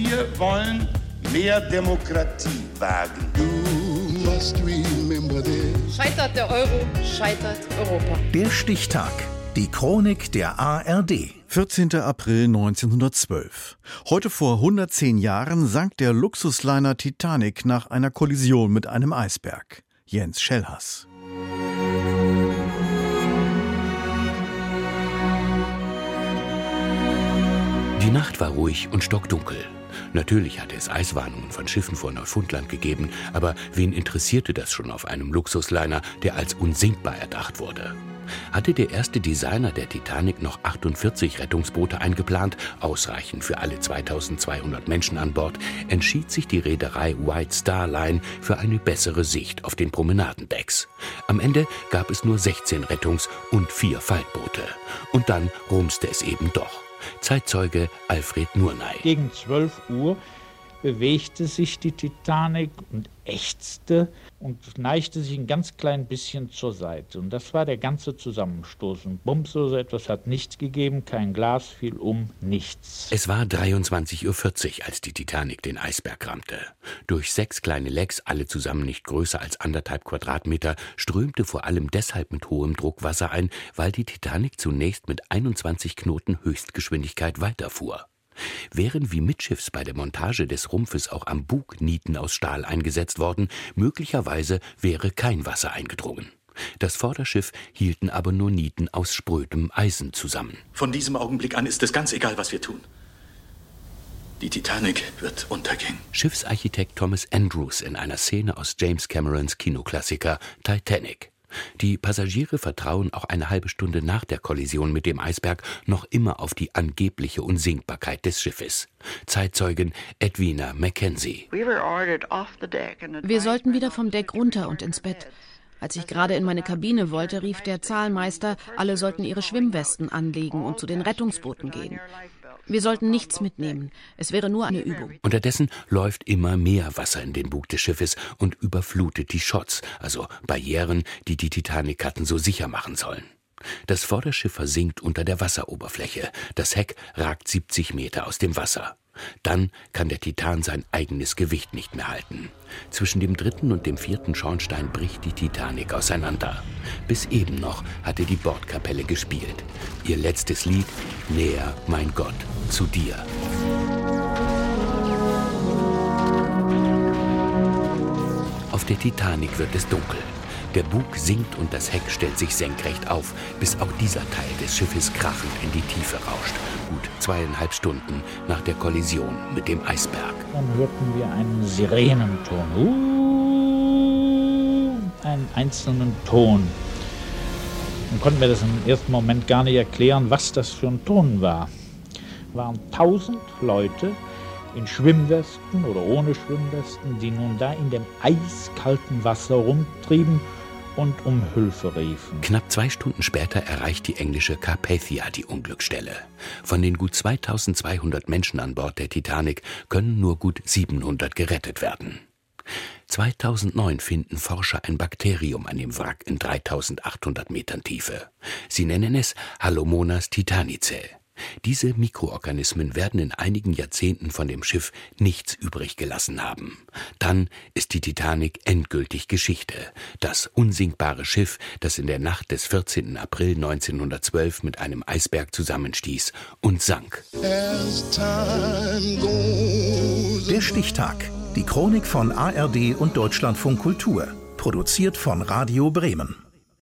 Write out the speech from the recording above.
Wir wollen mehr Demokratie wagen. Scheitert der Euro, scheitert Europa. Der Stichtag. Die Chronik der ARD. 14. April 1912. Heute vor 110 Jahren sank der Luxusliner Titanic nach einer Kollision mit einem Eisberg. Jens Schellhass. Nacht war ruhig und stockdunkel. Natürlich hatte es Eiswarnungen von Schiffen vor Neufundland gegeben, aber wen interessierte das schon auf einem Luxusliner, der als unsinkbar erdacht wurde? Hatte der erste Designer der Titanic noch 48 Rettungsboote eingeplant, ausreichend für alle 2200 Menschen an Bord, entschied sich die Reederei White Star Line für eine bessere Sicht auf den Promenadendecks. Am Ende gab es nur 16 Rettungs- und vier Faltboote. Und dann rumste es eben doch. Zeitzeuge Alfred Nurnay. Gegen 12 Uhr bewegte sich die Titanic und ächzte und neigte sich ein ganz klein bisschen zur Seite. Und das war der ganze Zusammenstoß. Und Bums so etwas hat nichts gegeben, kein Glas fiel um, nichts. Es war 23.40 Uhr, als die Titanic den Eisberg rammte. Durch sechs kleine Lecks, alle zusammen nicht größer als anderthalb Quadratmeter, strömte vor allem deshalb mit hohem Druck Wasser ein, weil die Titanic zunächst mit 21 Knoten Höchstgeschwindigkeit weiterfuhr. Wären wie mitschiffs bei der Montage des Rumpfes auch am Bug Nieten aus Stahl eingesetzt worden, möglicherweise wäre kein Wasser eingedrungen. Das Vorderschiff hielten aber nur Nieten aus sprödem Eisen zusammen. Von diesem Augenblick an ist es ganz egal, was wir tun. Die Titanic wird untergehen. Schiffsarchitekt Thomas Andrews in einer Szene aus James Camerons Kinoklassiker Titanic. Die Passagiere vertrauen auch eine halbe Stunde nach der Kollision mit dem Eisberg noch immer auf die angebliche Unsinkbarkeit des Schiffes. Zeitzeugin Edwina Mackenzie. Wir sollten wieder vom Deck runter und ins Bett. Als ich gerade in meine Kabine wollte, rief der Zahlmeister, alle sollten ihre Schwimmwesten anlegen und zu den Rettungsbooten gehen. Wir sollten nichts mitnehmen. Es wäre nur eine Übung. Unterdessen läuft immer mehr Wasser in den Bug des Schiffes und überflutet die Schotts, also Barrieren, die die Titanic hatten so sicher machen sollen. Das Vorderschiff versinkt unter der Wasseroberfläche. Das Heck ragt 70 Meter aus dem Wasser. Dann kann der Titan sein eigenes Gewicht nicht mehr halten. Zwischen dem dritten und dem vierten Schornstein bricht die Titanic auseinander. Bis eben noch hatte die Bordkapelle gespielt. Ihr letztes Lied Näher, mein Gott, zu dir. Auf der Titanic wird es dunkel. Der Bug sinkt und das Heck stellt sich senkrecht auf, bis auch dieser Teil des Schiffes krachend in die Tiefe rauscht. Gut zweieinhalb Stunden nach der Kollision mit dem Eisberg. Dann hörten wir einen Sirenenton. Uh, einen einzelnen Ton. Dann konnten wir das im ersten Moment gar nicht erklären, was das für ein Ton war. Es waren tausend Leute in Schwimmwesten oder ohne Schwimmwesten, die nun da in dem eiskalten Wasser rumtrieben und um Hilfe riefen. Knapp zwei Stunden später erreicht die englische Carpathia die Unglücksstelle. Von den gut 2200 Menschen an Bord der Titanic können nur gut 700 gerettet werden. 2009 finden Forscher ein Bakterium an dem Wrack in 3800 Metern Tiefe. Sie nennen es Halomonas titanicae. Diese Mikroorganismen werden in einigen Jahrzehnten von dem Schiff nichts übrig gelassen haben. Dann ist die Titanic endgültig Geschichte. Das unsinkbare Schiff, das in der Nacht des 14. April 1912 mit einem Eisberg zusammenstieß und sank. Der Stichtag. Die Chronik von ARD und Deutschlandfunk Kultur. Produziert von Radio Bremen.